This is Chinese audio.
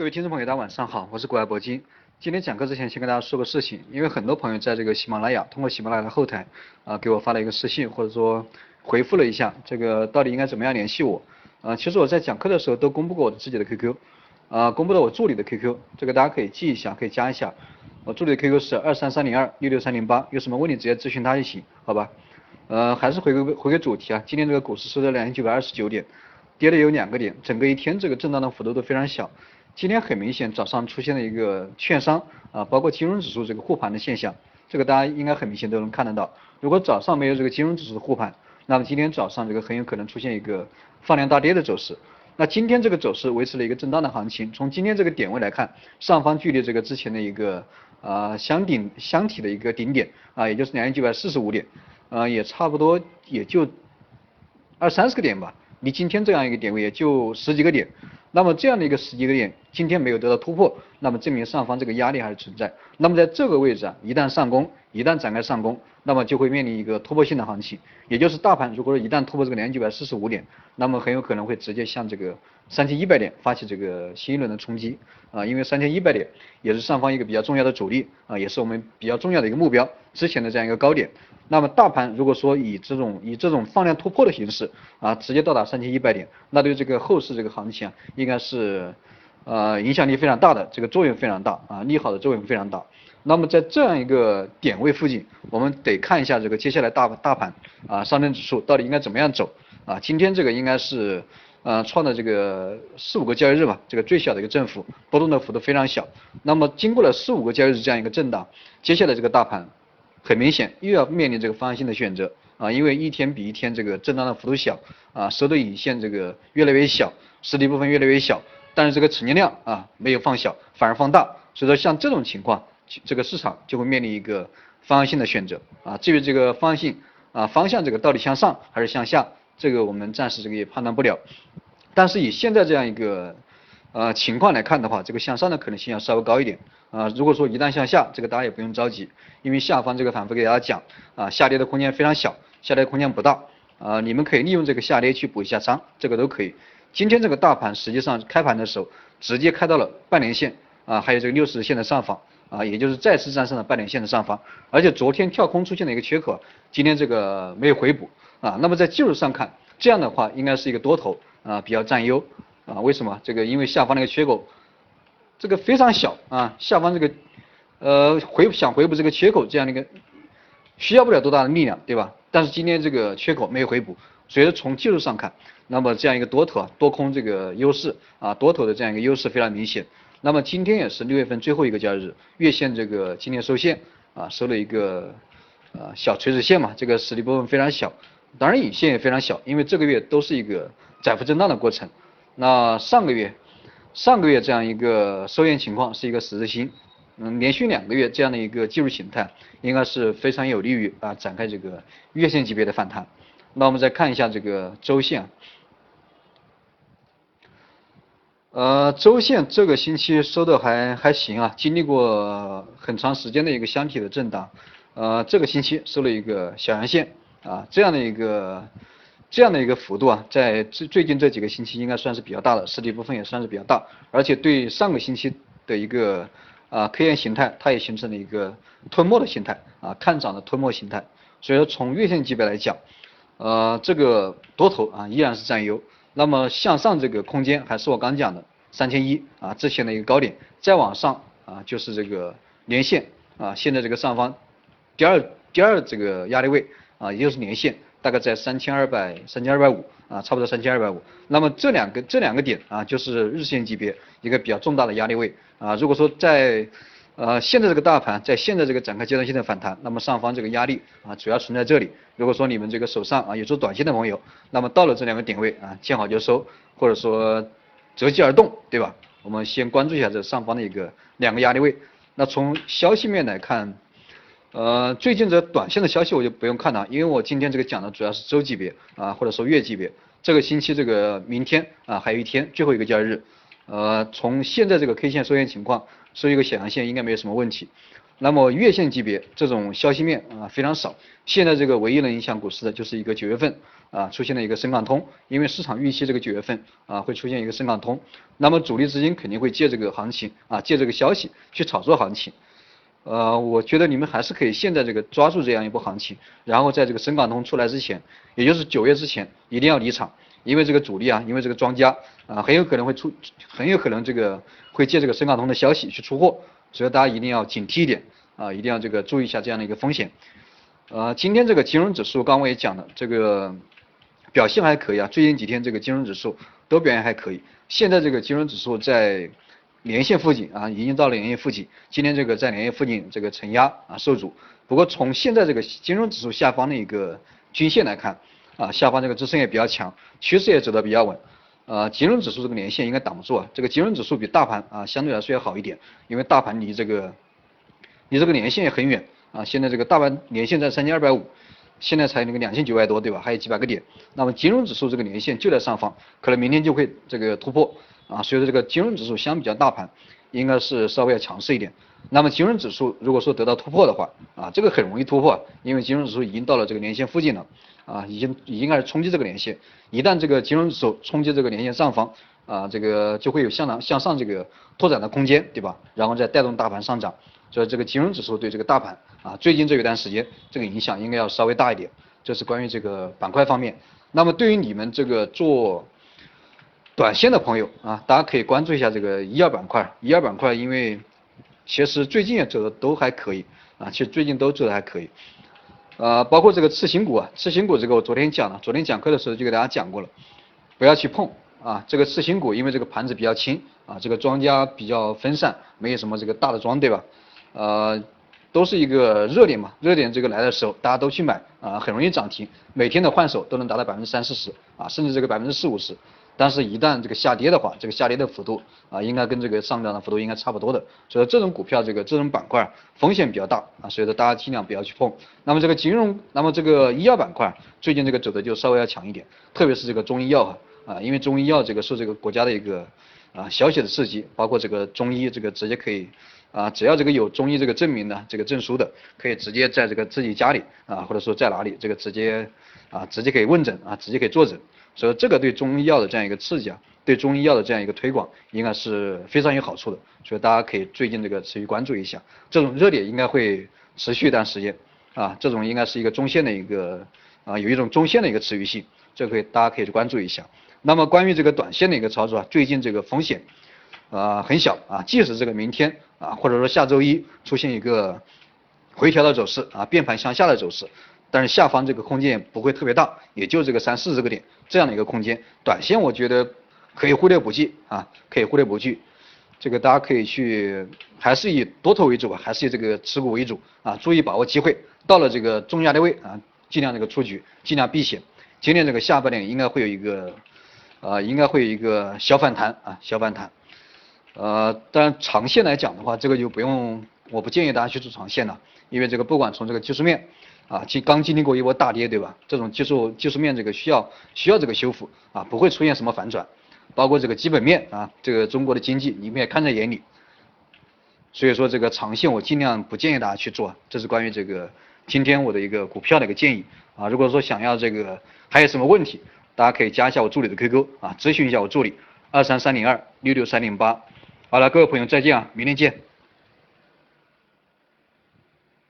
各位听众朋友，大家晚上好，我是国爱铂金。今天讲课之前，先跟大家说个事情，因为很多朋友在这个喜马拉雅通过喜马拉雅的后台啊给我发了一个私信，或者说回复了一下，这个到底应该怎么样联系我？啊，其实我在讲课的时候都公布过我自己的 QQ，啊，公布了我助理的 QQ，这个大家可以记一下，可以加一下。我助理的 QQ 是二三三零二六六三零八，有什么问题直接咨询他就行，好吧？呃，还是回归回归主题啊，今天这个股市收在两千九百二十九点，跌了有两个点，整个一天这个震荡的幅度都非常小。今天很明显，早上出现了一个券商啊，包括金融指数这个护盘的现象，这个大家应该很明显都能看得到。如果早上没有这个金融指数的护盘，那么今天早上这个很有可能出现一个放量大跌的走势。那今天这个走势维持了一个震荡的行情，从今天这个点位来看，上方距离这个之前的一个啊箱顶箱体的一个顶点啊，也就是两千九百四十五点，啊也差不多也就二三十个点吧，离今天这样一个点位也就十几个点。那么这样的一个十几个点，今天没有得到突破，那么证明上方这个压力还是存在。那么在这个位置啊，一旦上攻，一旦展开上攻，那么就会面临一个突破性的行情，也就是大盘如果说一旦突破这个两千九百四十五点，那么很有可能会直接向这个三千一百点发起这个新一轮的冲击啊，因为三千一百点也是上方一个比较重要的阻力啊，也是我们比较重要的一个目标，之前的这样一个高点。那么大盘如果说以这种以这种放量突破的形式啊，直接到达三千一百点，那对这个后市这个行情啊，应该是呃影响力非常大的，这个作用非常大啊，利好的作用非常大。那么在这样一个点位附近，我们得看一下这个接下来大大盘啊，上证指数到底应该怎么样走啊？今天这个应该是呃创的这个四五个交易日吧，这个最小的一个振幅，波动的幅度非常小。那么经过了四五个交易日这样一个震荡，接下来这个大盘。很明显又要面临这个方向性的选择啊，因为一天比一天这个震荡的幅度小啊，收的影线这个越来越小，实体部分越来越小，但是这个成交量啊没有放小，反而放大，所以说像这种情况，这个市场就会面临一个方向性的选择啊。至于这个方向性啊方向这个到底向上还是向下，这个我们暂时这个也判断不了，但是以现在这样一个。呃，情况来看的话，这个向上的可能性要稍微高一点啊。如果说一旦向下，这个大家也不用着急，因为下方这个反复给大家讲啊，下跌的空间非常小，下跌空间不大啊，你们可以利用这个下跌去补一下仓，这个都可以。今天这个大盘实际上开盘的时候直接开到了半年线啊，还有这个六十线的上方啊，也就是再次站上了半年线的上方，而且昨天跳空出现了一个缺口，今天这个没有回补啊。那么在技术上看，这样的话应该是一个多头啊，比较占优。啊，为什么？这个因为下方那个缺口，这个非常小啊，下方这个呃回想回补这个缺口这样的一个需要不了多大的力量，对吧？但是今天这个缺口没有回补，所以从技术上看，那么这样一个多头啊多空这个优势啊多头的这样一个优势非常明显。那么今天也是六月份最后一个交易日，月线这个今天收线啊收了一个呃小垂直线嘛，这个实体部分非常小，当然影线也非常小，因为这个月都是一个窄幅震荡的过程。那上个月，上个月这样一个收线情况是一个十字星，嗯，连续两个月这样的一个技术形态，应该是非常有利于啊展开这个月线级别的反弹。那我们再看一下这个周线，呃，周线这个星期收的还还行啊，经历过很长时间的一个箱体的震荡，呃，这个星期收了一个小阳线啊，这样的一个。这样的一个幅度啊，在最最近这几个星期应该算是比较大的，实体部分也算是比较大，而且对上个星期的一个啊 K 线形态，它也形成了一个吞没的形态啊，看涨的吞没形态。所以说从月线级别来讲，呃，这个多头啊依然是占优。那么向上这个空间还是我刚讲的三千一啊之前的一个高点，再往上啊就是这个连线啊，现在这个上方第二第二这个压力位啊，也就是连线。大概在三千二百、三千二百五啊，差不多三千二百五。那么这两个这两个点啊，就是日线级别一个比较重大的压力位啊。如果说在呃现在这个大盘在现在这个展开阶段性的反弹，那么上方这个压力啊主要存在这里。如果说你们这个手上啊有做短线的朋友，那么到了这两个点位啊，见好就收，或者说择机而动，对吧？我们先关注一下这上方的一个两个压力位。那从消息面来看。呃，最近这短线的消息我就不用看了，因为我今天这个讲的主要是周级别啊，或者说月级别。这个星期这个明天啊，还有一天最后一个交易日，呃，从现在这个 K 线收线情况，收一个小阳线应该没有什么问题。那么月线级别这种消息面啊非常少。现在这个唯一能影响股市的就是一个九月份啊出现了一个深港通，因为市场预期这个九月份啊会出现一个深港通，那么主力资金肯定会借这个行情啊借这个消息去炒作行情。呃，我觉得你们还是可以现在这个抓住这样一波行情，然后在这个深港通出来之前，也就是九月之前一定要离场，因为这个主力啊，因为这个庄家啊很有可能会出，很有可能这个会借这个深港通的消息去出货。所以大家一定要警惕一点啊，一定要这个注意一下这样的一个风险。呃，今天这个金融指数，刚刚我也讲了，这个表现还可以啊。最近几天这个金融指数都表现还可以。现在这个金融指数在连线附近啊，已经到了连线附近。今天这个在连线附近这个承压啊受阻。不过从现在这个金融指数下方的一个均线来看啊，下方这个支撑也比较强，趋势也走得比较稳。呃，金融指数这个年线应该挡不住啊。这个金融指数比大盘啊相对来说要好一点，因为大盘离这个离这个年线也很远啊。现在这个大盘年线在三千二百五，现在才那个两千九百多，对吧？还有几百个点。那么金融指数这个年线就在上方，可能明天就会这个突破啊。所以说这个金融指数相比较大盘，应该是稍微要强势一点。那么金融指数如果说得到突破的话啊，这个很容易突破，因为金融指数已经到了这个年线附近了。啊，已经已经开始冲击这个连线，一旦这个金融指数冲击这个连线上方，啊，这个就会有向上向上这个拓展的空间，对吧？然后再带动大盘上涨，所以这个金融指数对这个大盘啊，最近这一段时间这个影响应该要稍微大一点。这是关于这个板块方面。那么对于你们这个做短线的朋友啊，大家可以关注一下这个医药板块，医药板块因为其实最近也走的都还可以啊，其实最近都走的还可以。呃，包括这个次新股啊，次新股这个我昨天讲了，昨天讲课的时候就给大家讲过了，不要去碰啊。这个次新股因为这个盘子比较轻啊，这个庄家比较分散，没有什么这个大的庄，对吧？呃，都是一个热点嘛，热点这个来的时候大家都去买啊，很容易涨停，每天的换手都能达到百分之三四十啊，甚至这个百分之四五十。但是，一旦这个下跌的话，这个下跌的幅度啊，应该跟这个上涨的幅度应该差不多的。所以这种股票，这个这种板块风险比较大啊，所以说大家尽量不要去碰。那么这个金融，那么这个医药板块最近这个走的就稍微要强一点，特别是这个中医药啊，啊，因为中医药这个受这个国家的一个啊消息的刺激，包括这个中医这个直接可以啊，只要这个有中医这个证明的这个证书的，可以直接在这个自己家里啊，或者说在哪里这个直接啊，直接可以问诊啊，直接可以坐诊。所以这个对中医药的这样一个刺激啊，对中医药的这样一个推广，应该是非常有好处的。所以大家可以最近这个持续关注一下，这种热点应该会持续一段时间啊，这种应该是一个中线的一个啊，有一种中线的一个持续性，这可以大家可以去关注一下。那么关于这个短线的一个操作啊，最近这个风险啊很小啊，即使这个明天啊，或者说下周一出现一个回调的走势啊，变盘向下的走势。但是下方这个空间不会特别大，也就这个三四十个点这样的一个空间，短线我觉得可以忽略不计啊，可以忽略不计。这个大家可以去，还是以多头为主吧，还是以这个持股为主啊，注意把握机会，到了这个中压的位啊，尽量这个出局，尽量避险。今天这个下半年应该会有一个，呃，应该会有一个小反弹啊，小反弹。呃，当然长线来讲的话，这个就不用，我不建议大家去做长线了，因为这个不管从这个技术面。啊，经刚经历过一波大跌，对吧？这种技术技术面这个需要需要这个修复啊，不会出现什么反转，包括这个基本面啊，这个中国的经济你们也看在眼里，所以说这个长线我尽量不建议大家去做，这是关于这个今天我的一个股票的一个建议啊。如果说想要这个还有什么问题，大家可以加一下我助理的 QQ 啊，咨询一下我助理二三三零二六六三零八。好了，各位朋友再见啊，明天见。